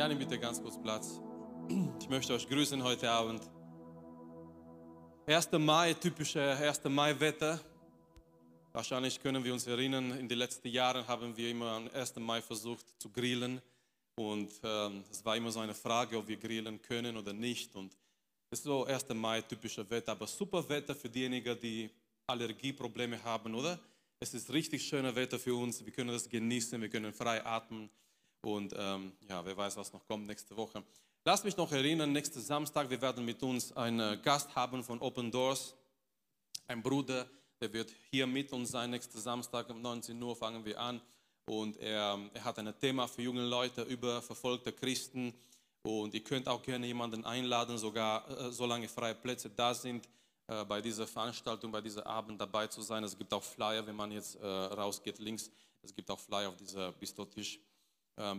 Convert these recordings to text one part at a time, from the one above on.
Gerne bitte ganz kurz Platz. Ich möchte euch grüßen heute Abend. 1. Mai, typische 1. Mai-Wetter. Wahrscheinlich können wir uns erinnern, in den letzten Jahren haben wir immer am 1. Mai versucht zu grillen. Und ähm, es war immer so eine Frage, ob wir grillen können oder nicht. Und es ist so 1. Mai, typische Wetter, aber super Wetter für diejenigen, die Allergieprobleme haben, oder? Es ist richtig schönes Wetter für uns. Wir können das genießen, wir können frei atmen. Und ähm, ja, wer weiß, was noch kommt nächste Woche. Lass mich noch erinnern, nächsten Samstag, wir werden mit uns einen Gast haben von Open Doors. Ein Bruder, der wird hier mit uns sein. Nächsten Samstag um 19 Uhr fangen wir an. Und er, er hat ein Thema für junge Leute über verfolgte Christen. Und ihr könnt auch gerne jemanden einladen, sogar äh, solange freie Plätze da sind, äh, bei dieser Veranstaltung, bei diesem Abend dabei zu sein. Es gibt auch Flyer, wenn man jetzt äh, rausgeht links. Es gibt auch Flyer auf dieser Bistotisch. Ähm,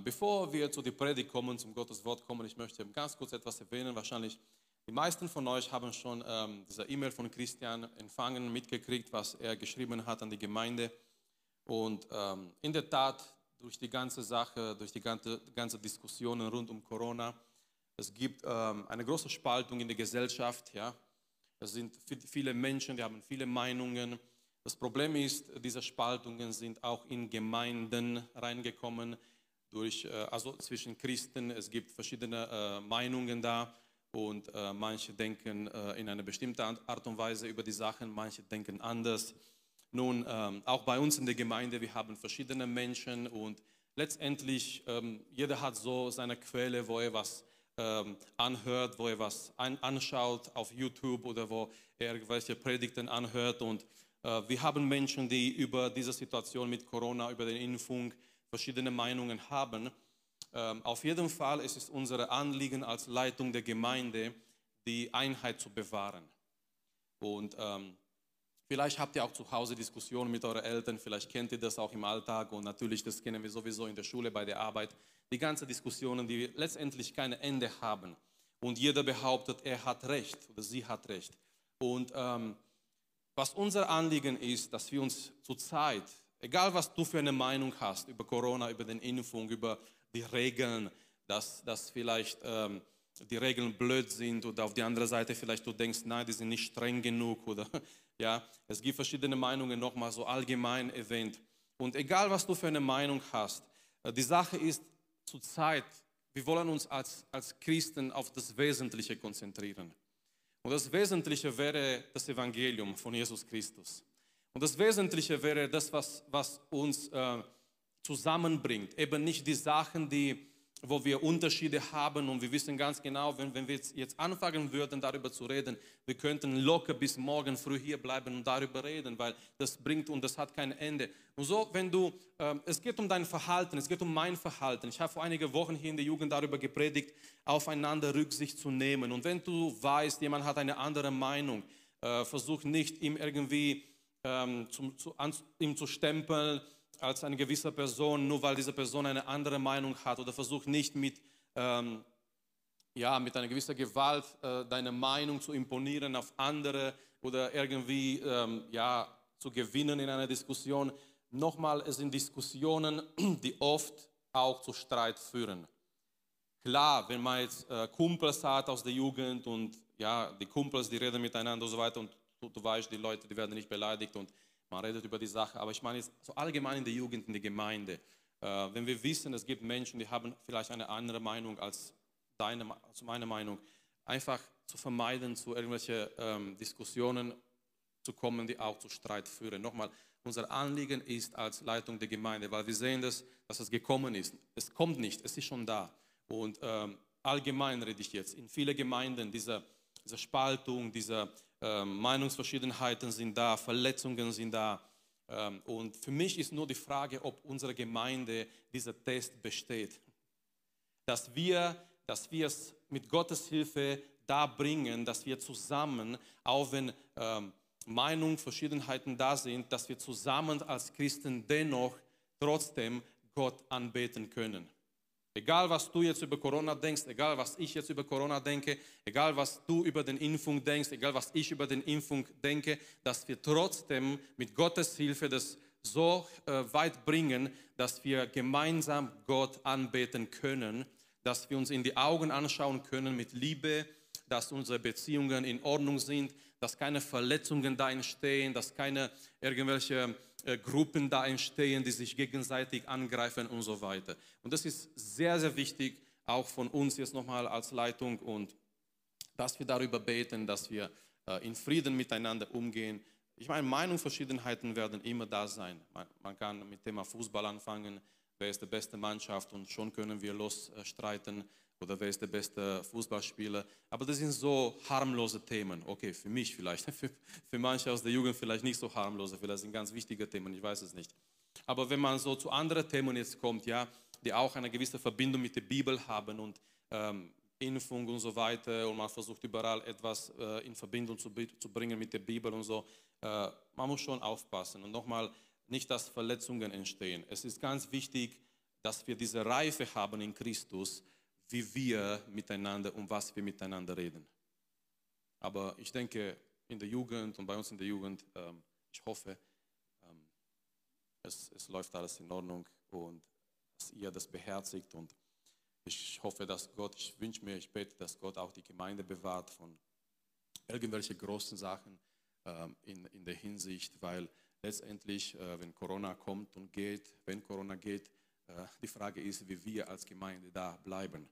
bevor wir zu der Predigt kommen, zum Gottes Wort kommen, ich möchte ganz kurz etwas erwähnen. Wahrscheinlich die meisten von euch haben schon ähm, diese E-Mail von Christian empfangen, mitgekriegt, was er geschrieben hat an die Gemeinde. Und ähm, in der Tat, durch die ganze Sache, durch die ganze, ganze Diskussionen rund um Corona, es gibt ähm, eine große Spaltung in der Gesellschaft. Ja? Es sind viele Menschen, die haben viele Meinungen. Das Problem ist, diese Spaltungen sind auch in Gemeinden reingekommen durch, äh, also zwischen Christen. Es gibt verschiedene äh, Meinungen da und äh, manche denken in eine bestimmte Art und Weise über die Sachen, manche denken anders. Nun, ähm, auch bei uns in der Gemeinde, wir haben verschiedene Menschen und letztendlich ähm, jeder hat so seine Quelle, wo er was ähm, anhört, wo er was anschaut auf YouTube oder wo er irgendwelche Predigten anhört. Und wir haben Menschen, die über diese Situation mit Corona, über die Impfung, verschiedene Meinungen haben. Ähm, auf jeden Fall ist es unser Anliegen als Leitung der Gemeinde, die Einheit zu bewahren. Und ähm, vielleicht habt ihr auch zu Hause Diskussionen mit euren Eltern, vielleicht kennt ihr das auch im Alltag und natürlich, das kennen wir sowieso in der Schule, bei der Arbeit. Die ganzen Diskussionen, die letztendlich kein Ende haben. Und jeder behauptet, er hat Recht oder sie hat Recht. Und ähm, was unser Anliegen ist, dass wir uns zurzeit Egal, was du für eine Meinung hast über Corona, über den Impfung, über die Regeln, dass, dass vielleicht ähm, die Regeln blöd sind oder auf die andere Seite vielleicht du denkst, nein, die sind nicht streng genug oder ja, es gibt verschiedene Meinungen nochmal so allgemein erwähnt. Und egal, was du für eine Meinung hast, äh, die Sache ist zurzeit, wir wollen uns als, als Christen auf das Wesentliche konzentrieren. Und das Wesentliche wäre das Evangelium von Jesus Christus. Und das Wesentliche wäre das, was, was uns äh, zusammenbringt. Eben nicht die Sachen, die, wo wir Unterschiede haben und wir wissen ganz genau, wenn, wenn wir jetzt, anfangen würden, darüber zu reden, wir könnten locker bis morgen früh hier bleiben und darüber reden, weil das bringt und das hat kein Ende. Und so, wenn du, äh, es geht um dein Verhalten, es geht um mein Verhalten. Ich habe vor einigen Wochen hier in der Jugend darüber gepredigt, aufeinander Rücksicht zu nehmen. Und wenn du weißt, jemand hat eine andere Meinung, äh, versuch nicht ihm irgendwie ähm, zum, zu, an, ihm zu stempeln als eine gewisse Person, nur weil diese Person eine andere Meinung hat oder versucht nicht mit, ähm, ja, mit einer gewissen Gewalt äh, deine Meinung zu imponieren auf andere oder irgendwie ähm, ja, zu gewinnen in einer Diskussion. Nochmal, es sind Diskussionen, die oft auch zu Streit führen. Klar, wenn man jetzt äh, Kumpels hat aus der Jugend und ja, die Kumpels, die reden miteinander und so weiter und du, du weißt, die Leute, die werden nicht beleidigt und man redet über die Sache. Aber ich meine so allgemein in der Jugend, in der Gemeinde. Äh, wenn wir wissen, es gibt Menschen, die haben vielleicht eine andere Meinung als deine, als meine Meinung, einfach zu vermeiden, zu irgendwelchen ähm, Diskussionen zu kommen, die auch zu Streit führen. Nochmal, unser Anliegen ist als Leitung der Gemeinde, weil wir sehen, dass, dass es gekommen ist. Es kommt nicht, es ist schon da. Und ähm, allgemein rede ich jetzt. In vielen Gemeinden, diese, diese Spaltung, diese Meinungsverschiedenheiten sind da, Verletzungen sind da. Ähm, und für mich ist nur die Frage, ob unsere Gemeinde dieser Test besteht. Dass wir, dass wir es mit Gottes Hilfe da bringen, dass wir zusammen, auch wenn ähm, Meinungsverschiedenheiten da sind, dass wir zusammen als Christen dennoch trotzdem Gott anbeten können. Egal, was du jetzt über Corona denkst, egal, was ich jetzt über Corona denke, egal, was du über den Impfung denkst, egal, was ich über den Impfung denke, dass wir trotzdem mit Gottes Hilfe das so äh, weit bringen, dass wir gemeinsam Gott anbeten können, dass wir uns in die Augen anschauen können mit Liebe, dass unsere Beziehungen in Ordnung sind, dass keine Verletzungen da entstehen, dass keine irgendwelche äh, Gruppen da entstehen, die sich gegenseitig angreifen und so weiter. Und das ist sehr, sehr wichtig, auch von uns jetzt nochmal als Leitung und dass wir darüber beten, dass wir äh, in Frieden miteinander umgehen. Ich meine, Meinungsverschiedenheiten werden immer da sein. Man, kann mit dem Thema Fußball anfangen, wer ist die beste Mannschaft und schon können wir losstreiten oder wer ist der beste Fußballspieler. Aber das sind so harmlose Themen. Okay, für mich vielleicht, für, für manche aus der Jugend vielleicht nicht so harmlose, vielleicht sind ganz wichtige Themen, ich weiß es nicht. Aber wenn man so zu anderen Themen jetzt kommt, ja, die auch eine gewisse Verbindung mit der Bibel haben und ähm, Impfung und so weiter und man versucht überall etwas äh, in Verbindung zu, zu, bringen mit der Bibel und so, äh, man muss schon aufpassen und nochmal nicht, dass Verletzungen entstehen. Es ist ganz wichtig, dass wir diese Reife haben in Christus, wie wir miteinander und was wir miteinander reden. Aber ich denke, in der Jugend und bei uns in der Jugend, ähm, ich hoffe, ähm, es, es läuft alles in Ordnung und dass ihr das beherzigt und ich hoffe, dass Gott, ich wünsche mir, ich bete, dass Gott auch die Gemeinde bewahrt von irgendwelchen großen Sachen ähm, in, in der Hinsicht, weil letztendlich, äh, wenn Corona kommt und geht, wenn Corona geht, äh, die Frage ist, wie wir als Gemeinde da bleiben.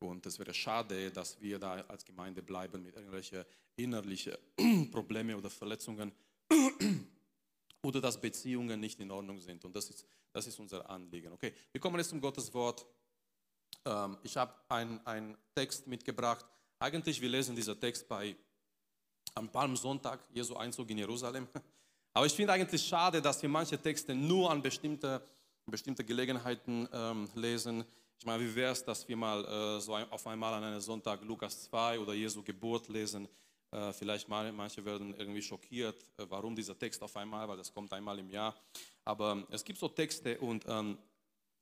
Und es wäre schade, dass wir da als Gemeinde bleiben mit irgendwelchen innerlichen Problemen oder Verletzungen oder dass Beziehungen nicht in Ordnung sind. Und das ist, das ist unser Anliegen. Okay, wir kommen jetzt zum Gottes Wort. Ähm, ich habe einen Text mitgebracht. Eigentlich, wir lesen diesen Text bei, am Palmsonntag, Jesu Einzug in Jerusalem. Aber ich finde eigentlich schade, dass wir manche Texte nur an bestimmte, bestimmte Gelegenheiten ähm, lesen. Ich meine, wie wäre es, dass wir mal äh, so ein, auf einmal an einem Sonntag Lukas 2 oder Jesu Geburt lesen? Äh, vielleicht mal, manche werden irgendwie schockiert, äh, warum dieser Text auf einmal, weil das kommt einmal im Jahr. Aber es gibt so Texte und ähm,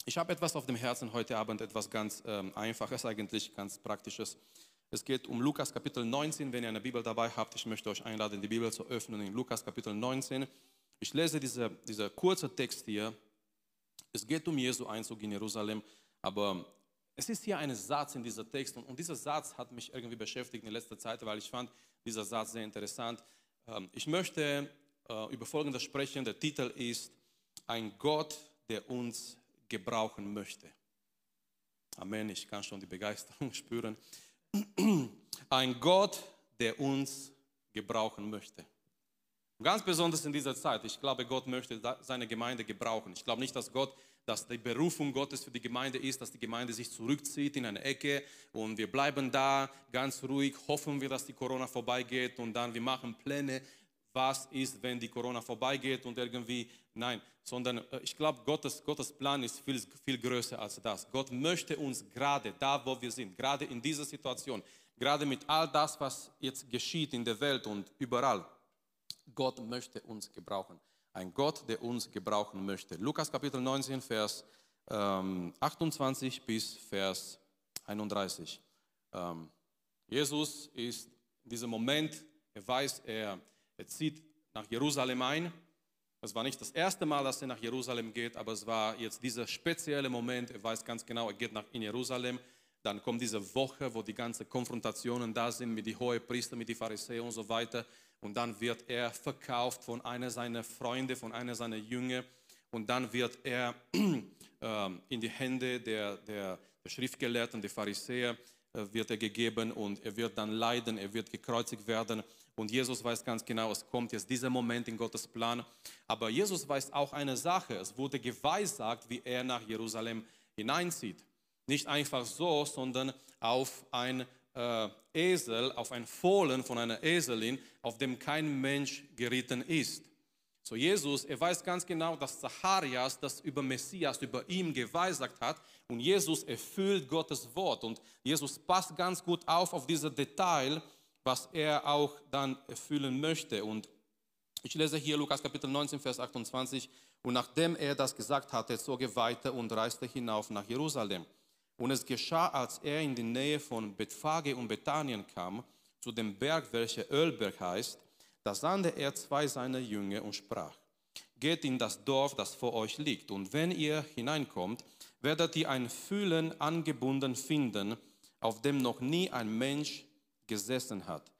ich habe etwas auf dem Herzen heute Abend, etwas ganz ähm, Einfaches, eigentlich ganz Praktisches. Es geht um Lukas Kapitel 19. Wenn ihr eine Bibel dabei habt, ich möchte euch einladen, die Bibel zu öffnen in Lukas Kapitel 19. Ich lese diese, dieser kurze Text hier. Es geht um Jesu Einzug in Jerusalem, aber es ist hier ein Satz in dieser Text und, dieser Satz hat mich irgendwie beschäftigt in letzter Zeit, weil ich fand dieser Satz sehr interessant. Ähm, ich möchte äh, über Folgendes sprechen. Der Titel ist Ein Gott, der uns gebrauchen möchte. Amen, ich kann schon die Begeisterung spüren. Ein Gott, der uns gebrauchen möchte. Ganz besonders in dieser Zeit. Ich glaube, Gott möchte seine Gemeinde gebrauchen. Ich glaube nicht, dass Gott, dass die Berufung Gottes für die Gemeinde ist, dass die Gemeinde sich zurückzieht in eine Ecke und wir bleiben da ganz ruhig, hoffen wir, dass die Corona vorbeigeht und dann wir machen Pläne, was ist, wenn die Corona vorbeigeht und irgendwie, nein, sondern äh, ich glaube, Gottes, Gottes Plan ist viel, viel größer als das. Gott möchte uns gerade da, wo wir sind, gerade in dieser Situation, gerade mit all das, was jetzt geschieht in der Welt und überall, Gott möchte uns gebrauchen. Ein Gott, der uns gebrauchen möchte. Lukas Kapitel 19, Vers ähm, 28 bis Vers 31. Ähm, Jesus ist in diesem Moment, er weiß, er er zieht nach Jerusalem ein. Es war nicht das erste Mal, dass er nach Jerusalem geht, aber es war jetzt dieser spezielle Moment. Er weiß ganz genau, er geht nach in Jerusalem. Dann kommt diese Woche, wo die ganzen Konfrontationen da sind mit den hohen Priester, mit den Pharisäern und so weiter. Und dann wird er verkauft von einer seiner Freunde, von einer seiner Jünger. Und dann wird er äh, in die Hände der, der, der Schriftgelehrten, der Pharisäer, äh, wird er gegeben und er wird dann leiden, er wird gekreuzigt werden. Und Jesus weiß ganz genau, es kommt jetzt dieser Moment in Gottes Plan. Aber Jesus weiß auch eine Sache. Es wurde geweissagt, wie er nach Jerusalem hineinzieht. Nicht einfach so, sondern auf ein äh, Esel, auf ein Fohlen von einer Eselin, auf dem kein Mensch geritten ist. So Jesus, er weiß ganz genau, dass Zacharias das über Messias, über ihm geweissagt hat und Jesus erfüllt Gottes Wort und Jesus passt ganz gut auf auf dieses Detail, was er auch dann erfüllen möchte. Und ich lese hier Lukas Kapitel 19, Vers 28. Und nachdem er das gesagt hatte, zog er weiter und reiste hinauf nach Jerusalem. Und es geschah, als er in die Nähe von Bethphage und Bethanien kam, zu dem Berg, welcher Ölberg heißt, da sandte er zwei seiner Jünger und sprach, geht in das Dorf, das vor euch liegt, und wenn ihr hineinkommt, werdet ihr ein Fühlen angebunden finden, auf dem noch nie ein Mensch gesessen hat.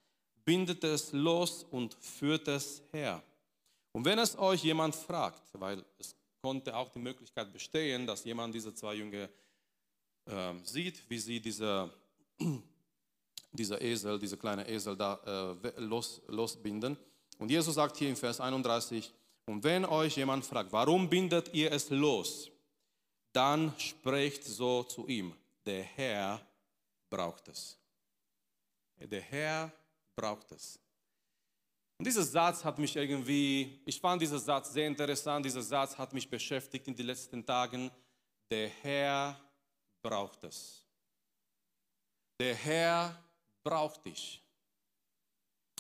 Bindet es los und führt es her. Und wenn es euch jemand fragt, weil es konnte auch die Möglichkeit bestehen, dass jemand diese zwei Jünger äh, sieht, wie sie diese, dieser Esel, dieser kleine Esel da äh, los, losbinden. Und Jesus sagt hier im Vers 31, und wenn euch jemand fragt, warum bindet ihr es los, dann sprecht so zu ihm, der Herr braucht es. Der Herr braucht es. Und dieser Satz hat mich irgendwie, ich fand diesen Satz sehr interessant, dieser Satz hat mich beschäftigt in den letzten Tagen. Der Herr braucht es. Der Herr braucht dich.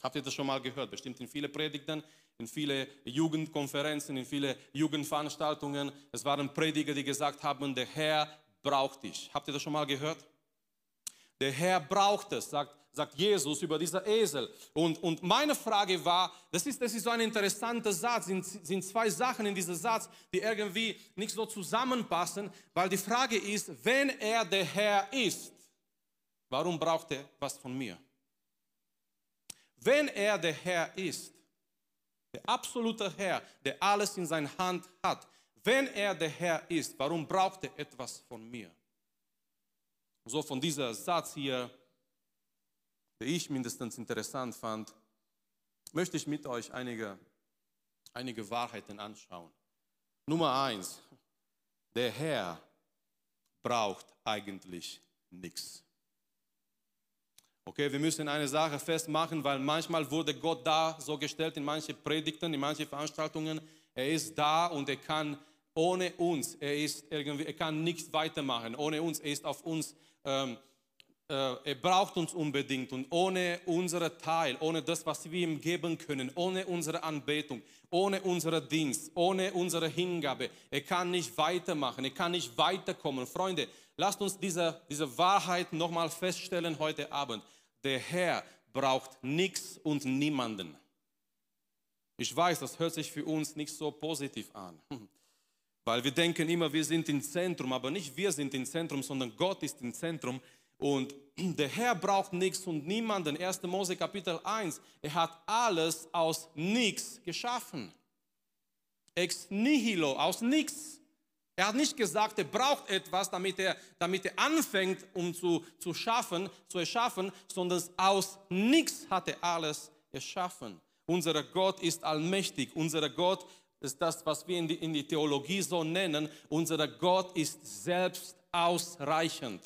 Habt ihr das schon mal gehört? Bestimmt in viele Predigten, in viele Jugendkonferenzen, in viele Jugendveranstaltungen. Es waren Prediger, die gesagt haben, der Herr braucht dich. Habt ihr das schon mal gehört? Der Herr braucht es, sagt, sagt Jesus über dieser Esel. Und, und meine Frage war, das ist, das ist so ein interessanter Satz, sind, sind zwei Sachen in diesem Satz, die irgendwie nicht so zusammenpassen, weil die Frage ist, wenn er der Herr ist, warum braucht er was von mir? Wenn er der Herr ist, der absolute Herr, der alles in seiner Hand hat, wenn er der Herr ist, warum braucht er etwas von mir? So von dieser Satz hier, der ich mindestens interessant fand, möchte ich mit euch einige, einige Wahrheiten anschauen. Nummer eins, der Herr braucht eigentlich nichts. Okay, wir müssen eine Sache festmachen, weil manchmal wurde Gott da so gestellt in manche Predigten, in manche Veranstaltungen. Er ist da und er kann ohne uns, er, ist irgendwie, er kann nichts weitermachen. Ohne uns, er ist auf uns, ähm, äh, er braucht uns unbedingt. Und ohne unseren Teil, ohne das, was wir ihm geben können, ohne unsere Anbetung, ohne unseren Dienst, ohne unsere Hingabe, er kann nicht weitermachen, er kann nicht weiterkommen. Freunde, lasst uns diese, diese Wahrheit nochmal feststellen heute Abend der Herr braucht nichts und niemanden. Ich weiß, das hört sich für uns nicht so positiv an, weil wir denken immer, wir sind im Zentrum, aber nicht wir sind im Zentrum, sondern Gott ist im Zentrum. Und der Herr braucht nichts und niemanden. 1. Mose Kapitel 1, er hat alles aus nichts geschaffen. Ex nihilo, aus nichts. Er hat nicht gesagt, er braucht etwas, damit er, damit er anfängt, um zu, zu schaffen, zu erschaffen, sondern aus nichts hat er alles erschaffen. Unser Gott ist allmächtig. Unser Gott ist das, was wir in die, in die Theologie so nennen. Unser Gott ist selbst ausreichend.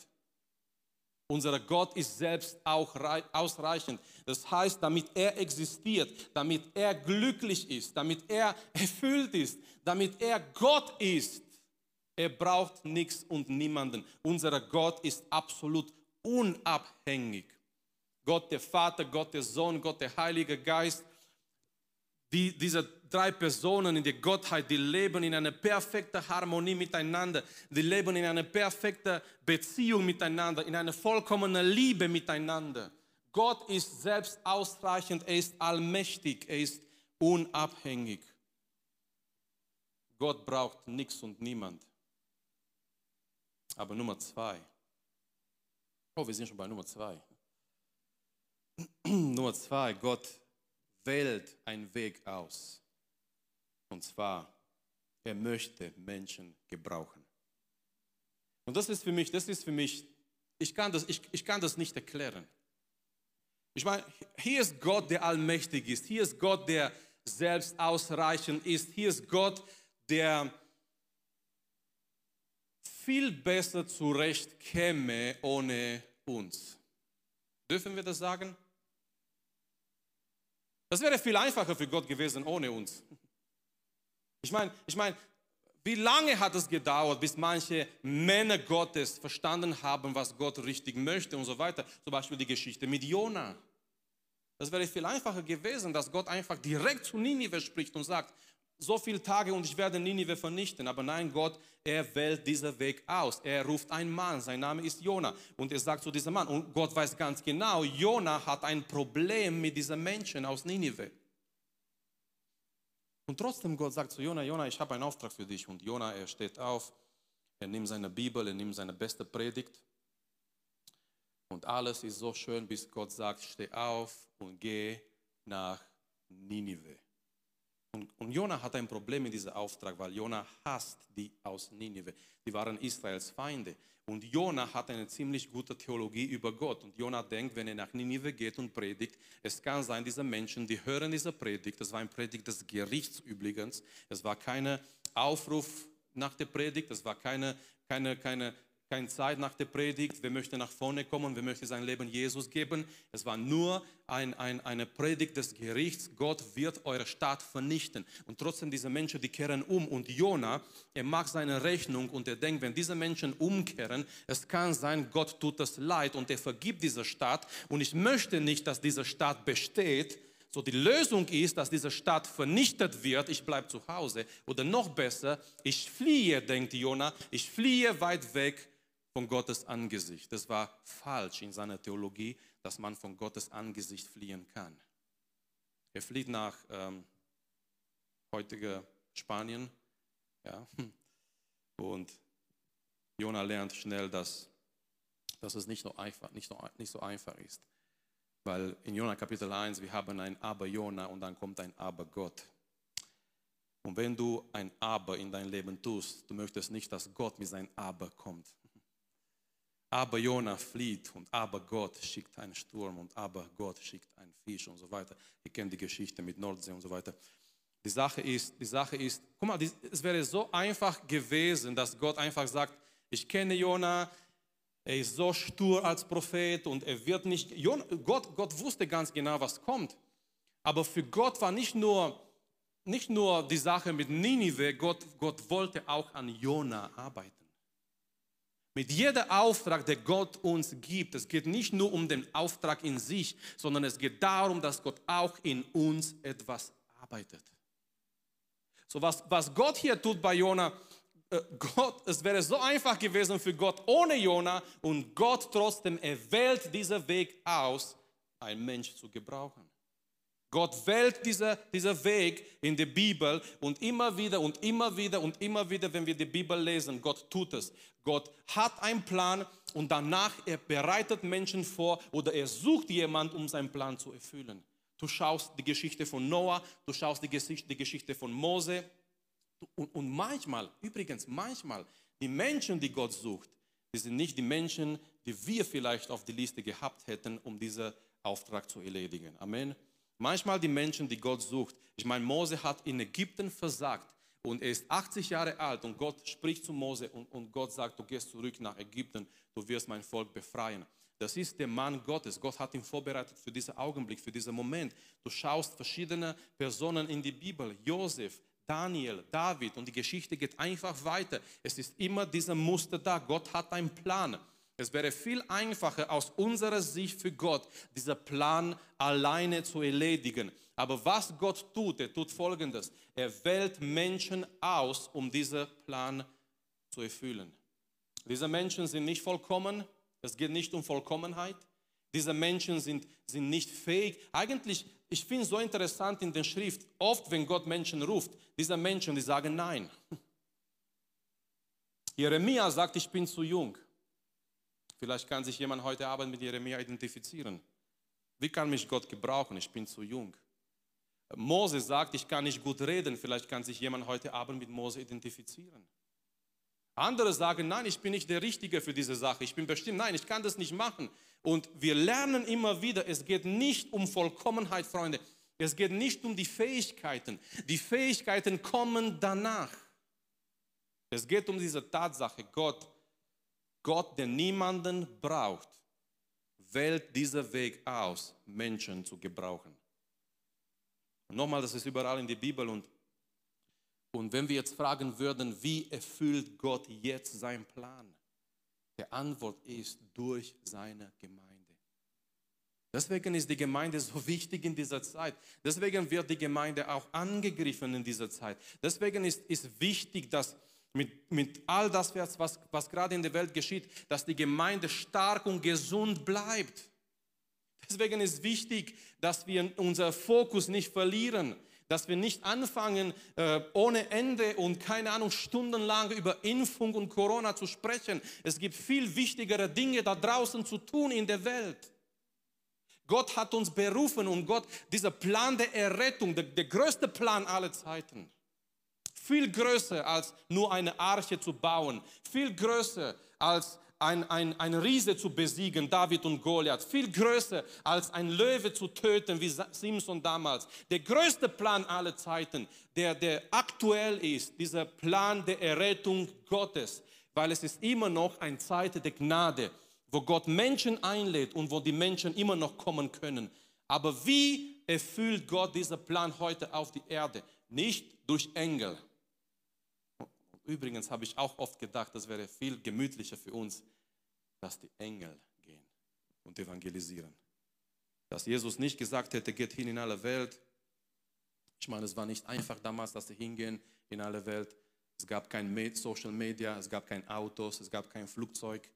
Unser Gott ist selbst auch ausreichend. Das heißt, damit er existiert, damit er glücklich ist, damit er erfüllt ist, damit er Gott ist, er braucht nichts und niemanden. Unser Gott ist absolut unabhängig. Gott der Vater, Gott der Sohn, Gott der Heilige Geist. Die, diese drei Personen in der Gottheit, die leben in einer perfekten Harmonie miteinander. Die leben in einer perfekten Beziehung miteinander, in einer vollkommenen Liebe miteinander. Gott ist selbst ausreichend, er ist allmächtig, er ist unabhängig. Gott braucht nichts und niemand. Aber Nummer zwei. Oh, wir sind schon bei Nummer zwei. Nummer zwei, Gott wählt einen Weg aus. Und zwar, er möchte Menschen gebrauchen. Und das ist für mich, das ist für mich, ich kann das, ich, ich kann das nicht erklären. Ich meine, hier ist Gott, der allmächtig ist. Hier ist Gott, der selbst ausreichend ist. Hier ist Gott, der viel besser zurechtkäme ohne uns. Dürfen wir das sagen? Das wäre viel einfacher für Gott gewesen ohne uns. Ich meine, ich meine, wie lange hat es gedauert, bis manche Männer Gottes verstanden haben, was Gott richtig möchte und so weiter? Zum Beispiel die Geschichte mit Jona. Das wäre viel einfacher gewesen, dass Gott einfach direkt zu Ninive spricht und sagt, so viele Tage und ich werde Ninive vernichten. Aber nein, Gott, er wählt diesen Weg aus. Er ruft einen Mann, sein Name ist Jona. Und er sagt zu diesem Mann, und Gott weiß ganz genau, Jona hat ein Problem mit diesen Menschen aus Ninive. Und trotzdem Gott sagt zu Jona, Jona, ich habe einen Auftrag für dich. Und Jona, er steht auf, er nimmt seine Bibel, er nimmt seine beste Predigt. Und alles ist so schön, bis Gott sagt, steh auf und geh nach Ninive. Und, und Jona hat ein Problem mit diesem Auftrag, weil Jona hasst die aus Ninive. Die waren Israels Feinde. Und Jona hat eine ziemlich gute Theologie über Gott. Und Jona denkt, wenn er nach Ninive geht und predigt, es kann sein, diese Menschen, die hören diese Predigt, das war ein Predigt des Gerichts übrigens, es war kein Aufruf nach der Predigt, es war keine, keine, keine keine Zeit nach der Predigt, wer möchte nach vorne kommen, wer möchte sein Leben Jesus geben. Es war nur ein, ein, eine Predigt des Gerichts. Gott wird eure Stadt vernichten. Und trotzdem diese Menschen, die kehren um. Und Jona, er macht seine Rechnung und er denkt, wenn diese Menschen umkehren, es kann sein, Gott tut das leid und er vergibt diese Stadt. Und ich möchte nicht, dass diese Stadt besteht. So die Lösung ist, dass diese Stadt vernichtet wird, ich bleibe zu Hause. Oder noch besser, ich fliehe, denkt Jona, ich fliehe weit weg von Gottes Angesicht. Das war falsch in seiner Theologie, dass man von Gottes Angesicht fliehen kann. Er flieht nach ähm, heutige Spanien, ja, und Jona lernt schnell, dass, dass es nicht, nur einfach, nicht, nur, nicht so einfach ist. Weil in Jona Kapitel 1, wir haben ein Aber Jona und dann kommt ein Aber Gott. Und wenn du ein Aber in dein Leben tust, du möchtest nicht, dass Gott mit seinem Aber kommt. Aber Jona flieht und aber Gott schickt einen Sturm und aber Gott schickt einen Fisch und so weiter. Ihr kennt die Geschichte mit Nordsee und so weiter. Die Sache ist, die Sache ist, guck mal, es wäre so einfach gewesen, dass Gott einfach sagt, ich kenne Jona, er ist so stur als Prophet und er wird nicht, Jona, Gott, Gott wusste ganz genau, was kommt. Aber für Gott war nicht nur, nicht nur die Sache mit Ninive, Gott, Gott wollte auch an Jona arbeiten. Mit jedem Auftrag, der Gott uns gibt, es geht nicht nur um den Auftrag in sich, sondern es geht darum, dass Gott auch in uns etwas arbeitet. So was, was Gott hier tut bei Jona, äh, Gott, es wäre so einfach gewesen für Gott ohne Jona und Gott trotzdem erwählt diesen Weg aus, ein Mensch zu gebrauchen. Gott wählt dieser, dieser Weg in der Bibel und immer wieder und immer wieder und immer wieder, wenn wir die Bibel lesen, Gott tut es. Gott hat einen Plan und danach er bereitet Menschen vor oder er sucht jemand, um seinen Plan zu erfüllen. Du schaust die Geschichte von Noah, du schaust die Geschichte, die Geschichte von Mose und, und manchmal, übrigens manchmal, die Menschen, die Gott sucht, die sind nicht die Menschen, die wir vielleicht auf die Liste gehabt hätten, um diesen Auftrag zu erledigen. Amen. Manchmal die Menschen, die Gott sucht. Ich meine, Mose hat in Ägypten versagt und er ist 80 Jahre alt und Gott spricht zu Mose und, und Gott sagt, du gehst zurück nach Ägypten, du wirst mein Volk befreien. Das ist der Mann Gottes. Gott hat ihn vorbereitet für diesen Augenblick, für diesen Moment. Du schaust verschiedene Personen in die Bibel, Josef, Daniel, David und die Geschichte geht einfach weiter. Es ist immer dieser Muster da. Gott hat einen Plan. Es wäre viel einfacher aus unserer Sicht für Gott, dieser Plan alleine zu erledigen. Aber was Gott tut, er tut Folgendes. Er wählt Menschen aus, um diesen Plan zu erfüllen. Diese Menschen sind nicht vollkommen. Es geht nicht um Vollkommenheit. Diese Menschen sind, sind nicht fähig. Eigentlich, ich finde es so interessant in der Schrift, oft wenn Gott Menschen ruft, diese Menschen, die sagen Nein. Jeremia sagt, ich bin zu jung. Vielleicht kann sich jemand heute Abend mit Jeremia identifizieren. Wie kann mich Gott gebrauchen? Ich bin zu jung. Mose sagt, ich kann nicht gut reden. Vielleicht kann sich jemand heute Abend mit Mose identifizieren. Andere sagen, nein, ich bin nicht der Richtige für diese Sache. Ich bin bestimmt, nein, ich kann das nicht machen. Und wir lernen immer wieder, es geht nicht um Vollkommenheit, Freunde. Es geht nicht um die Fähigkeiten. Die Fähigkeiten kommen danach. Es geht um diese Tatsache, Gott Gott, der niemanden braucht, wählt diesen Weg aus, Menschen zu gebrauchen. Und nochmal, das ist überall in der Bibel und, und wenn wir jetzt fragen würden, wie erfüllt Gott jetzt seinen Plan? Die Antwort ist durch seine Gemeinde. Deswegen ist die Gemeinde so wichtig in dieser Zeit. Deswegen wird die Gemeinde auch angegriffen in dieser Zeit. Deswegen ist es wichtig, dass mit, mit all das, was, was gerade in der Welt geschieht, dass die Gemeinde stark und gesund bleibt. Deswegen ist wichtig, dass wir unseren Fokus nicht verlieren, dass wir nicht anfangen, äh, ohne Ende und keine Ahnung, stundenlang über Impfung und Corona zu sprechen. Es gibt viel wichtigere Dinge da draußen zu tun in der Welt. Gott hat uns berufen und Gott, dieser Plan der Errettung, der, der größte Plan aller Zeiten, viel größer als nur eine Arche zu bauen, viel größer als ein, ein, ein Riese zu besiegen, David und Goliath, viel größer als ein Löwe zu töten, wie Simson damals. Der größte Plan aller Zeiten, der, der aktuell ist, dieser Plan der Errettung Gottes, weil es ist immer noch eine Zeit der Gnade, wo Gott Menschen einlädt und wo die Menschen immer noch kommen können. Aber wie erfüllt Gott diesen Plan heute auf die Erde? Nicht durch Engel, Übrigens habe ich auch oft gedacht, das wäre viel gemütlicher für uns, dass die Engel gehen und evangelisieren. Dass Jesus nicht gesagt hätte, geht hin in alle Welt. Ich meine, es war nicht einfach damals, dass sie hingehen in alle Welt. Es gab kein Social Media, es gab kein Autos, es gab kein Flugzeug.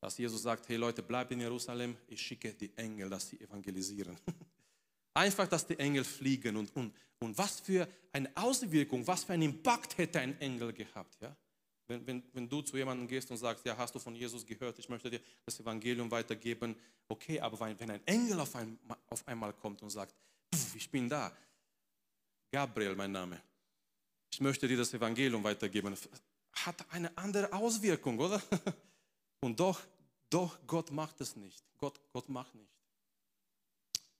Dass Jesus sagt, hey Leute, bleibt in Jerusalem, ich schicke die Engel, dass sie evangelisieren. Einfach, dass die Engel fliegen und, und, und was für eine Auswirkung, was für einen Impact hätte ein Engel gehabt. Ja? Wenn, wenn, wenn du zu jemandem gehst und sagst, ja, hast du von Jesus gehört, ich möchte dir das Evangelium weitergeben, okay, aber wenn ein Engel auf, ein, auf einmal kommt und sagt, ich bin da, Gabriel mein Name, ich möchte dir das Evangelium weitergeben, hat eine andere Auswirkung, oder? Und doch, doch, Gott macht es nicht. Gott, Gott macht nicht.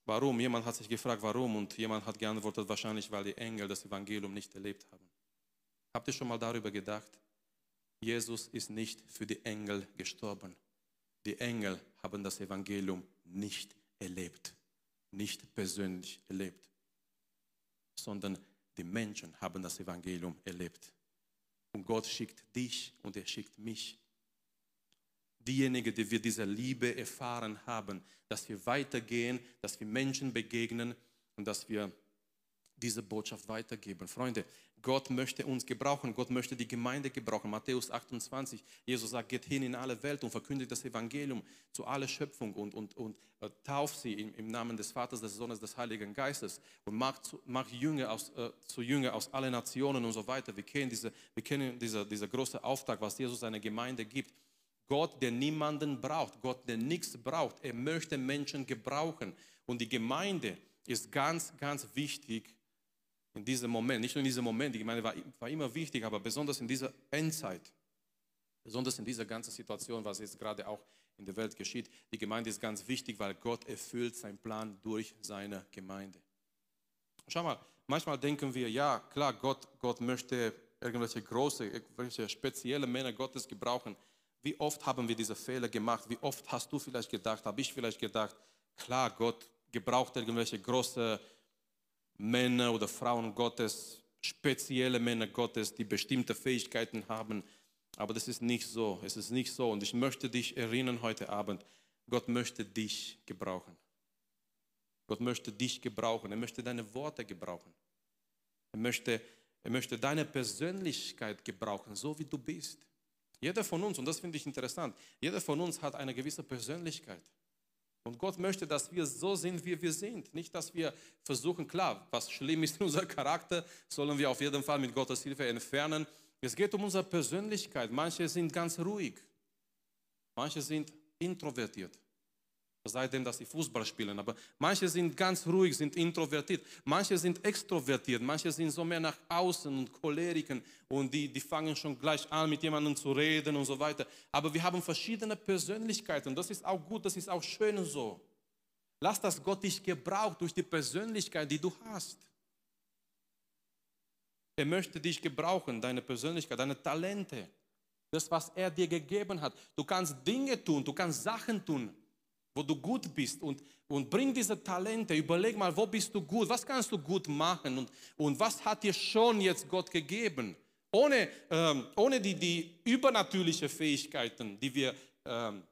Warum? Jemand hat sich gefragt, warum? Und jemand hat geantwortet, wahrscheinlich, weil die Engel das Evangelium nicht erlebt haben. Habt ihr schon mal darüber gedacht? Jesus ist nicht für die Engel gestorben. Die Engel haben das Evangelium nicht erlebt, nicht persönlich erlebt, sondern die Menschen haben das Evangelium erlebt. Und Gott schickt dich und er schickt mich diejenigen, die wir diese Liebe erfahren haben, dass wir weitergehen, dass wir Menschen begegnen und dass wir diese Botschaft weitergeben. Freunde, Gott möchte uns gebrauchen, Gott möchte die Gemeinde gebrauchen. Matthäus 28, Jesus sagt, geht hin in alle Welt und verkündigt das Evangelium zu aller Schöpfung und, und, und äh, tauft sie im, im, Namen des Vaters, des Sohnes, des Heiligen Geistes und macht, macht Jünger aus, äh, zu Jünger aus allen Nationen und so weiter. Wir kennen, diese, wir kennen diese, diese große Auftrag, was Jesus seiner Gemeinde gibt. Gott, der niemanden braucht, Gott, der nichts braucht. Er möchte Menschen gebrauchen. Und die Gemeinde ist ganz, ganz wichtig in diesem Moment. Nicht nur in diesem Moment, die Gemeinde war, war immer wichtig, aber besonders in dieser Endzeit. Besonders in dieser ganzen Situation, was jetzt gerade auch in der Welt geschieht. Die Gemeinde ist ganz wichtig, weil Gott erfüllt seinen Plan durch seine Gemeinde. Schau mal, manchmal denken wir, ja, klar, Gott, Gott möchte irgendwelche große, irgendwelche spezielle Männer Gottes gebrauchen. Wie oft haben wir diese Fehler gemacht? Wie oft hast du vielleicht gedacht, habe ich vielleicht gedacht, klar, Gott gebraucht irgendwelche große Männer oder Frauen Gottes, spezielle Männer Gottes, die bestimmte Fähigkeiten haben. Aber das ist nicht so. Es ist nicht so. Und ich möchte dich erinnern heute Abend, Gott möchte dich gebrauchen. Gott möchte dich gebrauchen. Er möchte deine Worte gebrauchen. Er möchte, er möchte deine Persönlichkeit gebrauchen, so wie du bist. Jeder von uns, und das finde ich interessant, jeder von uns hat eine gewisse Persönlichkeit. Und Gott möchte, dass wir so sind, wie wir sind. Nicht, dass wir versuchen, klar, was schlimm ist in unserem Charakter, sollen wir auf jeden Fall mit Gottes Hilfe entfernen. Es geht um unsere Persönlichkeit. Manche sind ganz ruhig, manche sind introvertiert seitdem, dass sie Fußball spielen. Aber manche sind ganz ruhig, sind introvertiert. Manche sind extrovertiert. Manche sind so mehr nach außen und Choleriken und die, die fangen schon gleich an, mit jemandem zu reden und so weiter. Aber wir haben verschiedene Persönlichkeiten. Das ist auch gut, das ist auch schön so. Lass das Gott dich gebraucht durch die Persönlichkeit, die du hast. Er möchte dich gebrauchen, deine Persönlichkeit, deine Talente, das, was er dir gegeben hat. Du kannst Dinge tun, du kannst Sachen tun, wo du gut bist und, und bring diese Talente, überleg mal, wo bist du gut, was kannst du gut machen und, und was hat dir schon jetzt Gott gegeben, ohne, ähm, ohne die, die übernatürlichen Fähigkeiten, die wir ähm,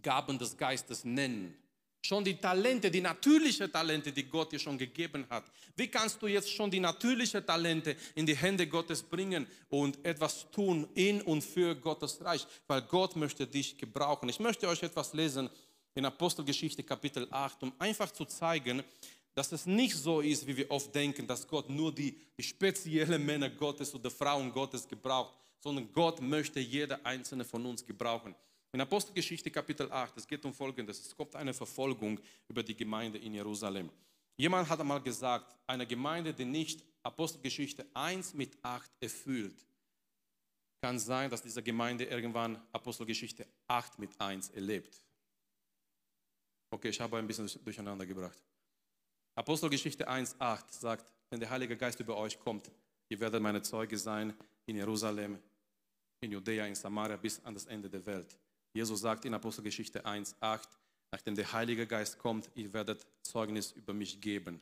Gaben des Geistes nennen. Schon die Talente, die natürlichen Talente, die Gott dir schon gegeben hat. Wie kannst du jetzt schon die natürlichen Talente in die Hände Gottes bringen und etwas tun in und für Gottes Reich? Weil Gott möchte dich gebrauchen. Ich möchte euch etwas lesen in Apostelgeschichte Kapitel 8, um einfach zu zeigen, dass es nicht so ist, wie wir oft denken, dass Gott nur die, die speziellen Männer Gottes oder Frauen Gottes gebraucht, sondern Gott möchte jeder einzelne von uns gebrauchen. In Apostelgeschichte Kapitel 8, es geht um Folgendes, es kommt eine Verfolgung über die Gemeinde in Jerusalem. Jemand hat einmal gesagt, eine Gemeinde, die nicht Apostelgeschichte 1 mit 8 erfüllt, kann sein, dass diese Gemeinde irgendwann Apostelgeschichte 8 mit 1 erlebt. Okay, ich habe ein bisschen durcheinander gebracht. Apostelgeschichte 1, 8 sagt, wenn der Heilige Geist über euch kommt, ihr werdet meine Zeuge sein in Jerusalem, in Judäa, in Samaria bis an das Ende der Welt. Jesus sagt in Apostelgeschichte 1, 8, nachdem der Heilige Geist kommt, ihr werdet Zeugnis über mich geben.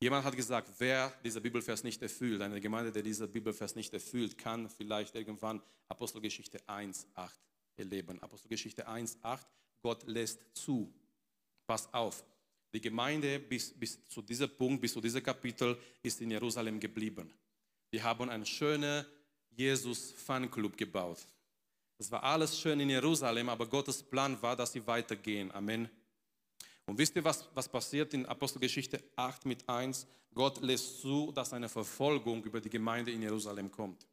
Jemand hat gesagt, wer dieser Bibelvers nicht erfüllt, eine Gemeinde, der dieser Bibelvers nicht erfüllt, kann vielleicht irgendwann Apostelgeschichte 1, 8 erleben. Apostelgeschichte 1, 8, Gott lässt zu. Pass auf, die Gemeinde bis, bis zu diesem Punkt, bis zu diesem Kapitel ist in Jerusalem geblieben. Wir haben einen schönen Jesus-Fanclub gebaut. Es war alles schön in Jerusalem, aber Gottes Plan war, dass sie weitergehen. Amen. Und wisst ihr, was, was passiert in Apostelgeschichte 8 mit 1? Gott lässt zu, dass eine Verfolgung über die Gemeinde in Jerusalem kommt.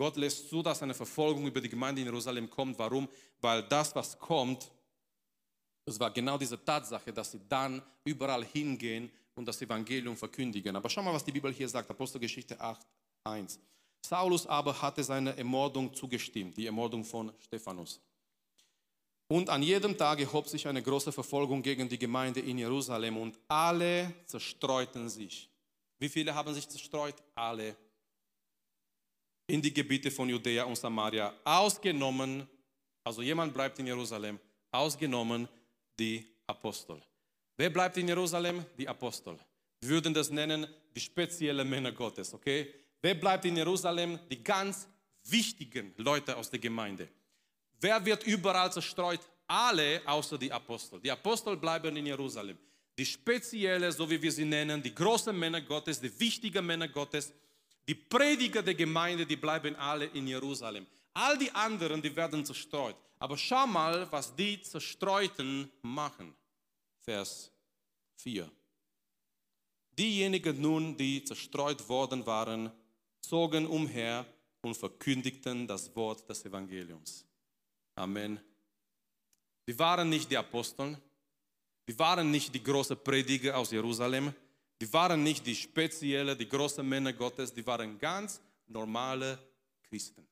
Gott lässt zu, dass eine Verfolgung über die Gemeinde in Jerusalem kommt. Warum? Weil das, was kommt, es war genau diese Tatsache, dass sie dann überall hingehen und das Evangelium verkündigen. Aber schau mal, was die Bibel hier sagt, Apostelgeschichte 8, 1. Saulus aber hatte seine Ermordung zugestimmt, die Ermordung von Stephanus. Und an jedem Tag erhob sich eine große Verfolgung gegen die Gemeinde in Jerusalem und alle zerstreuten sich. Wie viele haben sich zerstreut? Alle. In die Gebiete von Judäa und Samaria. Ausgenommen, also jemand bleibt in Jerusalem, ausgenommen die Apostel. Wer bleibt in Jerusalem? Die Apostel. Wir würden das nennen die speziellen Männer Gottes, okay? Wer bleibt in Jerusalem? Die ganz wichtigen Leute aus der Gemeinde. Wer wird überall zerstreut? Alle außer die Apostel. Die Apostel bleiben in Jerusalem. Die spezielle, so wie wir sie nennen, die großen Männer Gottes, die wichtigen Männer Gottes, die Prediger der Gemeinde, die bleiben alle in Jerusalem. All die anderen, die werden zerstreut. Aber schau mal, was die Zerstreuten machen. Vers 4. Diejenigen nun, die zerstreut worden waren, zogen umher und verkündigten das Wort des Evangeliums. Amen. Die waren nicht die Aposteln, die waren nicht die großen Prediger aus Jerusalem, die waren nicht die speziellen, die großen Männer Gottes, die waren ganz normale Christen.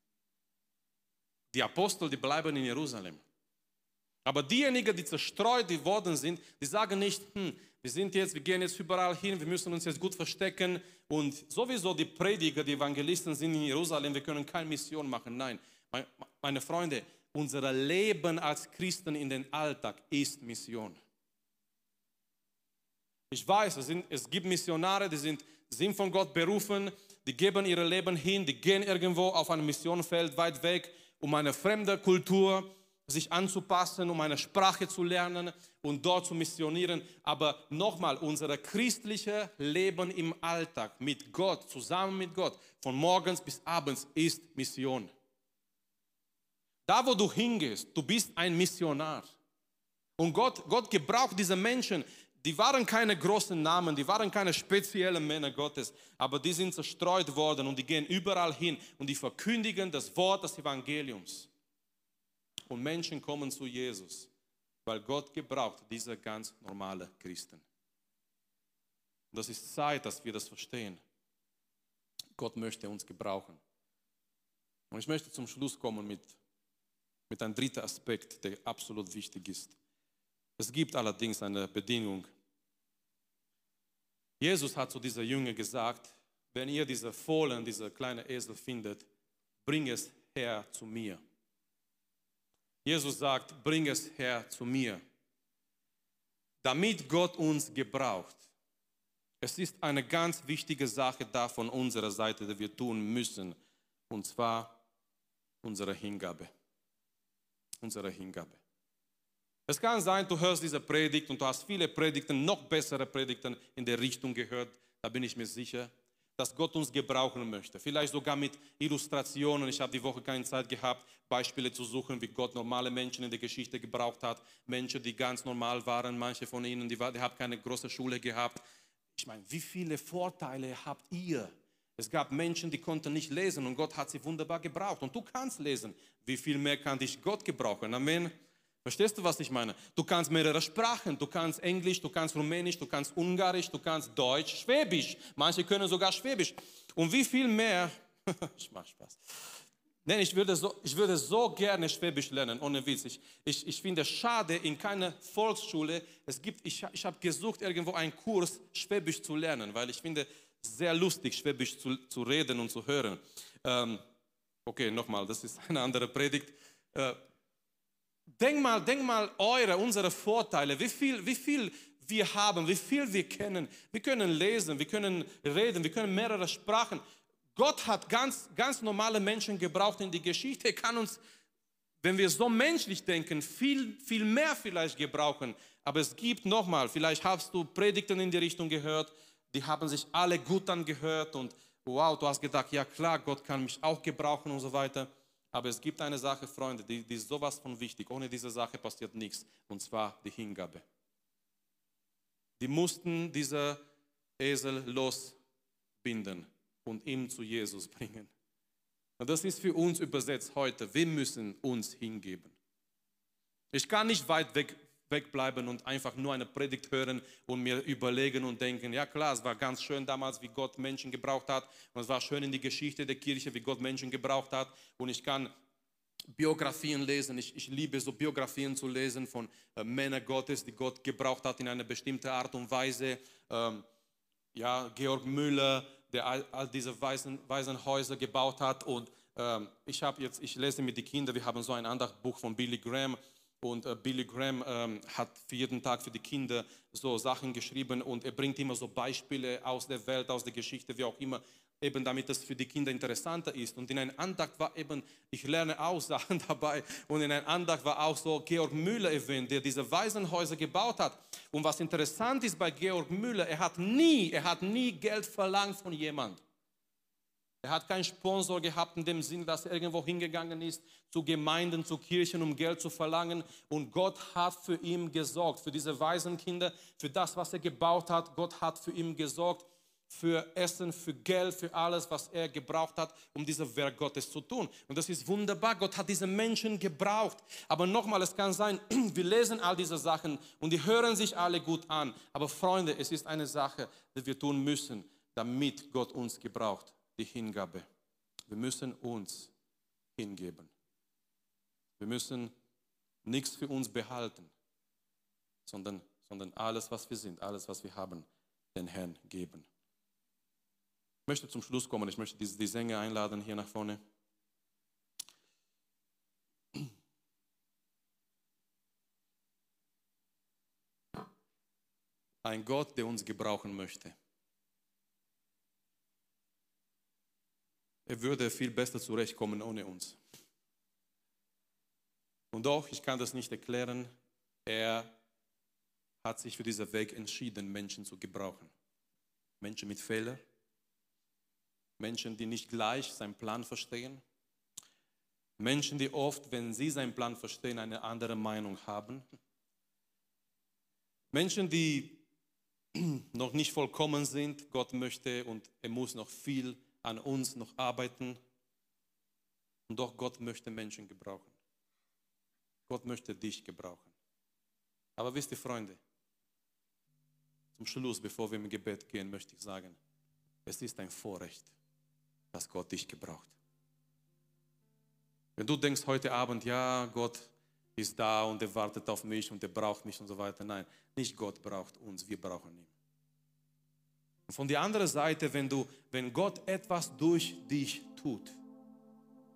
Die Apostel, die bleiben in Jerusalem. Aber diejenigen, die zerstreut worden sind, die sagen nicht, hm, wir sind jetzt, wir gehen jetzt überall hin, wir müssen uns jetzt gut verstecken und sowieso die Prediger, die Evangelisten sind in Jerusalem, wir können keine Mission machen. Nein, meine Freunde, unser Leben als Christen in den Alltag ist Mission. Ich weiß, es, sind, es gibt Missionare, die sind, sind von Gott berufen, die geben ihr Leben hin, die gehen irgendwo auf ein Missionfeld weit weg, um eine fremde Kultur sich anzupassen, um eine Sprache zu lernen und dort zu missionieren. Aber nochmal, unser christliches Leben im Alltag mit Gott, zusammen mit Gott, von morgens bis abends ist Mission. Da, wo du hingehst, du bist ein Missionar. Und Gott, Gott gebraucht diese Menschen. Die waren keine großen Namen, die waren keine speziellen Männer Gottes, aber die sind zerstreut worden und die gehen überall hin und die verkündigen das Wort des Evangeliums. Und Menschen kommen zu Jesus, weil Gott gebraucht diese ganz normale Christen. Und das ist Zeit, dass wir das verstehen. Gott möchte uns gebrauchen. Und ich möchte zum Schluss kommen mit mit einem dritten Aspekt, der absolut wichtig ist. Es gibt allerdings eine Bedingung. Jesus hat zu dieser Jünger gesagt, wenn ihr diese Fohlen, diese kleine Esel findet, bring es her zu mir. Jesus sagt, bring es her zu mir. Damit Gott uns gebraucht. Es ist eine ganz wichtige Sache da von unserer Seite, die wir tun müssen, und zwar unsere Hingabe unsere Hingabe. Es kann sein, du hörst diese Predigt und du hast viele Predigten, noch bessere Predigten in der Richtung gehört, da bin ich mir sicher. dass Gott uns gebrauchen möchte. Vielleicht sogar mit Illustrationen. Ich habe die Woche keine Zeit gehabt, Beispiele zu suchen, wie Gott normale Menschen in der Geschichte gebraucht hat. Menschen, die ganz normal waren, manche von ihnen, die, die haben keine große Schule gehabt. Ich meine, wie viele Vorteile habt ihr? Es gab Menschen, die konnten nicht lesen und Gott hat sie wunderbar gebraucht. Und du kannst lesen. Wie viel mehr kann dich Gott gebrauchen? Amen. Verstehst du, was ich meine? Du kannst mehrere Sprachen. Du kannst Englisch, du kannst Rumänisch, du kannst Ungarisch, du kannst Deutsch, Schwäbisch. Manche können sogar Schwäbisch. Und wie viel mehr, ich mache Spaß. Nein, ich würde, so, ich würde so gerne Schwäbisch lernen, ohne Witz. Ich, ich, ich finde es schade, in keiner Volksschule, es gibt, ich, ich habe gesucht, irgendwo einen Kurs, Schwäbisch zu lernen, weil ich finde sehr lustig, Schwäbisch zu, zu reden und zu hören. Ähm, okay, nochmal, das ist eine andere Predigt. Äh, Denk mal, denk mal eure, unsere Vorteile, wie viel, wie viel wir haben, wie viel wir kennen. Wir können lesen, wir können reden, wir können mehrere Sprachen. Gott hat ganz, ganz normale Menschen gebraucht in die Geschichte. Er kann uns, wenn wir so menschlich denken, viel, viel mehr vielleicht gebrauchen. Aber es gibt nochmal, vielleicht hast du Predigten in die Richtung gehört, die haben sich alle gut angehört und wow, du hast gedacht, ja klar, Gott kann mich auch gebrauchen und so weiter. Aber es gibt eine Sache, Freunde, die, die ist sowas von wichtig. Ohne diese Sache passiert nichts. Und zwar die Hingabe. Die mussten dieser Esel losbinden und ihm zu Jesus bringen. Und das ist für uns übersetzt heute. Wir müssen uns hingeben. Ich kann nicht weit weg wegbleiben und einfach nur eine Predigt hören und mir überlegen und denken, ja klar, es war ganz schön damals, wie Gott Menschen gebraucht hat und es war schön in die Geschichte der Kirche, wie Gott Menschen gebraucht hat und ich kann Biografien lesen. Ich, ich liebe so Biografien zu lesen von äh, Männern Gottes, die Gott gebraucht hat in einer bestimmten Art und Weise. Ähm, ja, Georg Müller, der all, all diese Waisen, Waisenhäuser gebaut hat und ähm, ich habe jetzt, ich lese mit den Kindern, wir haben so ein anderes Buch von Billy Graham und äh, Billy Graham ähm, hat jeden Tag für die Kinder so Sachen geschrieben und er bringt immer so Beispiele aus der Welt, aus der Geschichte, wie auch immer, eben damit es für die Kinder interessanter ist. Und in einer Andacht war eben, ich lerne auch Sachen dabei, und in einer Andacht war auch so Georg Müller erwähnt, der diese Waisenhäuser gebaut hat. Und was interessant ist bei Georg Müller, er hat nie, er hat nie Geld verlangt von jemandem. Er hat keinen Sponsor gehabt in dem Sinn, dass er irgendwo hingegangen ist zu Gemeinden, zu Kirchen, um Geld zu verlangen. Und Gott hat für ihn gesorgt, für diese Waisenkinder, für das, was er gebaut hat. Gott hat für ihn gesorgt, für Essen, für Geld, für alles, was er gebraucht hat, um dieses Werk Gottes zu tun. Und das ist wunderbar. Gott hat diese Menschen gebraucht. Aber nochmal, es kann sein, wir lesen all diese Sachen und die hören sich alle gut an. Aber Freunde, es ist eine Sache, die wir tun müssen, damit Gott uns gebraucht die Hingabe. Wir müssen uns hingeben. Wir müssen nichts für uns behalten, sondern, sondern alles, was wir sind, alles, was wir haben, den Herrn geben. Ich möchte zum Schluss kommen. Ich möchte die, die Sänger einladen hier nach vorne. Ein Gott, der uns gebrauchen möchte. Er würde viel besser zurechtkommen ohne uns. Und doch, ich kann das nicht erklären, er hat sich für diesen Weg entschieden, Menschen zu gebrauchen. Menschen mit Fehlern, Menschen, die nicht gleich seinen Plan verstehen, Menschen, die oft, wenn sie seinen Plan verstehen, eine andere Meinung haben, Menschen, die noch nicht vollkommen sind, Gott möchte und er muss noch viel an uns noch arbeiten. Und doch Gott möchte Menschen gebrauchen. Gott möchte dich gebrauchen. Aber wisst ihr, Freunde, zum Schluss, bevor wir im Gebet gehen, möchte ich sagen, es ist ein Vorrecht, dass Gott dich gebraucht. Wenn du denkst heute Abend, ja, Gott ist da und er wartet auf mich und er braucht mich und so weiter. Nein, nicht Gott braucht uns, wir brauchen ihn. Von der anderen Seite, wenn, du, wenn Gott etwas durch dich tut,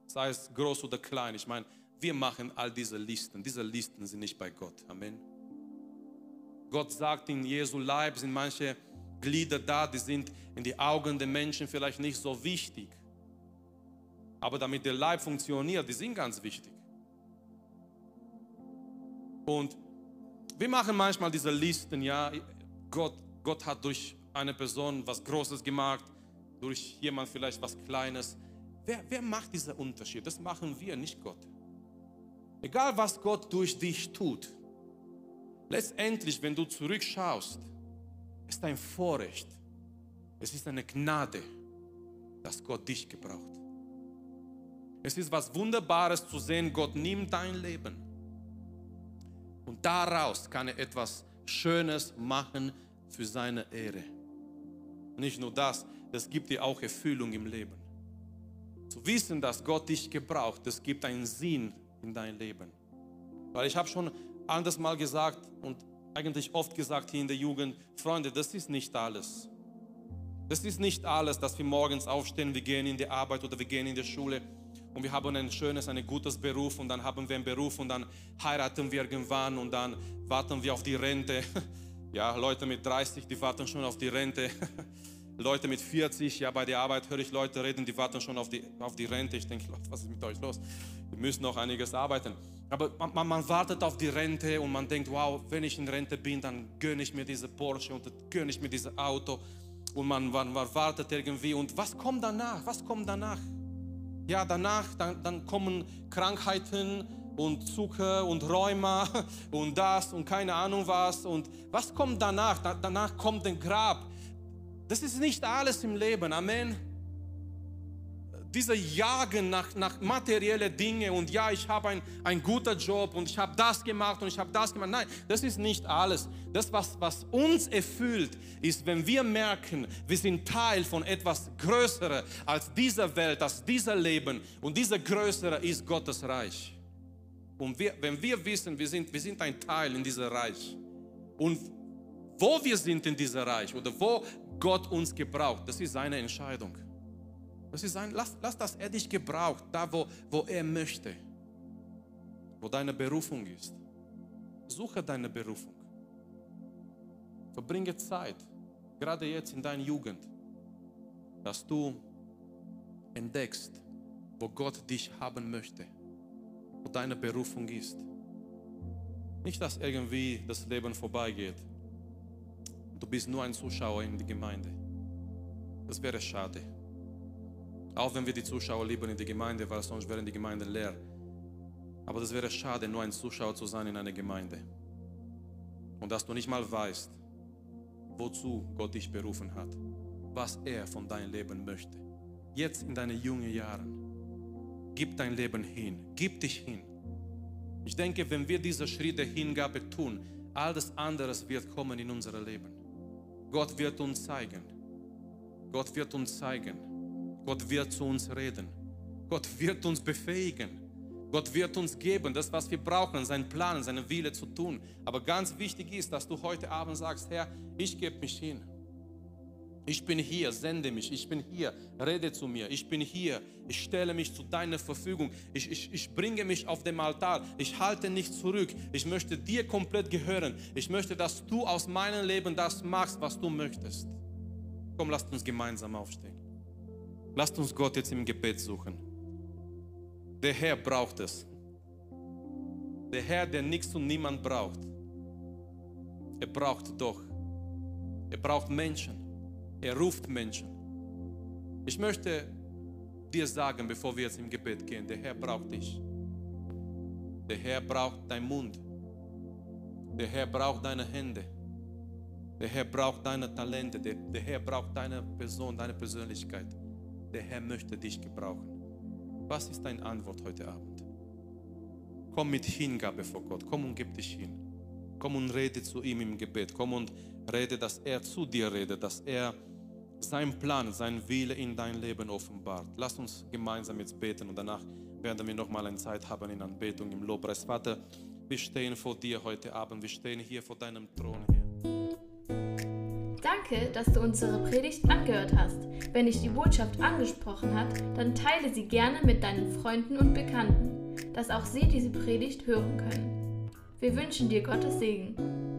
sei es groß oder klein, ich meine, wir machen all diese Listen. Diese Listen sind nicht bei Gott. Amen. Gott sagt, in Jesu Leib sind manche Glieder da, die sind in die Augen der Menschen vielleicht nicht so wichtig. Aber damit der Leib funktioniert, die sind ganz wichtig. Und wir machen manchmal diese Listen, ja, Gott, Gott hat durch eine Person was Großes gemacht. durch jemand vielleicht was Kleines. Wer, wer macht diesen Unterschied? Das machen wir, nicht Gott. Egal was Gott durch dich tut, letztendlich, wenn du zurückschaust, ist ein Vorrecht, es ist eine Gnade, dass Gott dich gebraucht. Es ist was Wunderbares zu sehen, Gott nimmt dein Leben und daraus kann er etwas Schönes machen für seine Ehre. Nicht nur das, das gibt dir auch Erfüllung im Leben. Zu wissen, dass Gott dich gebraucht, das gibt einen Sinn in dein Leben. Weil ich habe schon anders mal gesagt und eigentlich oft gesagt hier in der Jugend, Freunde, das ist nicht alles. Das ist nicht alles, dass wir morgens aufstehen, wir gehen in die Arbeit oder wir gehen in die Schule und wir haben ein schönes, ein gutes Beruf und dann haben wir einen Beruf und dann heiraten wir irgendwann und dann warten wir auf die Rente. Ja, Leute mit 30, die warten schon auf die Rente. Leute mit 40, ja, bei der Arbeit höre ich Leute reden, die warten schon auf die, auf die Rente. Ich denke, Leute, was ist mit euch los? Wir müssen noch einiges arbeiten. Aber man, man, wartet auf die Rente und man denkt, wow, wenn ich in Rente bin, dann gönne ich mir diese Porsche und gönne ich mir dieses Auto. Und man, man, man wartet irgendwie. Und was kommt danach? Was kommt danach? Ja, danach, dann, dann kommen Krankheiten und Zucker und Rheuma und das und keine Ahnung was. Und was kommt danach? Da, danach kommt ein Grab. Das ist nicht alles im Leben. Amen. Diese Jagen nach, nach materielle Dinge und ja, ich habe einen ein guter Job und ich habe das gemacht und ich habe das gemacht. Nein, das ist nicht alles. Das, was, was uns erfüllt, ist, wenn wir merken, wir sind Teil von etwas Größerem als dieser Welt, als dieser Leben. Und dieser Größere ist Gottes Reich. Und wir, wenn wir wissen, wir sind, wir sind ein Teil in diesem Reich. Und wo wir sind in diesem Reich oder wo Gott uns gebraucht, das ist seine Entscheidung. Das ist sein, lass, lass, dass er dich gebraucht, da wo, wo er möchte, wo deine Berufung ist. Suche deine Berufung. Verbringe Zeit, gerade jetzt in deiner Jugend, dass du entdeckst, wo Gott dich haben möchte, deine Berufung ist. Nicht, dass irgendwie das Leben vorbeigeht. Du bist nur ein Zuschauer in die Gemeinde. Das wäre schade. Auch wenn wir die Zuschauer lieben in die Gemeinde, weil sonst wären die Gemeinden leer. Aber das wäre schade, nur ein Zuschauer zu sein in einer Gemeinde. Und dass du nicht mal weißt, wozu Gott dich berufen hat, was er von deinem Leben möchte. Jetzt in deinen jungen Jahren. Gib dein Leben hin, gib dich hin. Ich denke, wenn wir diese Schritte Hingabe tun, alles andere wird kommen in unser Leben. Gott wird uns zeigen. Gott wird uns zeigen Gott wird zu uns reden. Gott wird uns befähigen. Gott wird uns geben, das, was wir brauchen, seinen Plan, seinen Wille zu tun. Aber ganz wichtig ist, dass du heute Abend sagst, Herr, ich gebe mich hin. Ich bin hier, sende mich. Ich bin hier, rede zu mir. Ich bin hier, ich stelle mich zu deiner Verfügung. Ich, ich, ich bringe mich auf dem Altar. Ich halte nicht zurück. Ich möchte dir komplett gehören. Ich möchte, dass du aus meinem Leben das machst, was du möchtest. Komm, lasst uns gemeinsam aufstehen. Lasst uns Gott jetzt im Gebet suchen. Der Herr braucht es. Der Herr, der nichts und niemand braucht. Er braucht doch. Er braucht Menschen. Er ruft Menschen. Ich möchte dir sagen, bevor wir jetzt im Gebet gehen, der Herr braucht dich. Der Herr braucht deinen Mund. Der Herr braucht deine Hände. Der Herr braucht deine Talente. Der, der Herr braucht deine Person, deine Persönlichkeit. Der Herr möchte dich gebrauchen. Was ist deine Antwort heute Abend? Komm mit Hingabe vor Gott. Komm und gib dich hin. Komm und rede zu ihm im Gebet. Komm und rede, dass er zu dir redet, dass er seinen Plan, seinen Wille in dein Leben offenbart. Lass uns gemeinsam jetzt beten und danach werden wir nochmal eine Zeit haben in Anbetung im Lobpreis. Vater, wir stehen vor dir heute Abend. Wir stehen hier vor deinem Thron, Herr. Danke, dass du unsere Predigt angehört hast. Wenn dich die Botschaft angesprochen hat, dann teile sie gerne mit deinen Freunden und Bekannten, dass auch sie diese Predigt hören können. Wir wünschen dir Gottes Segen.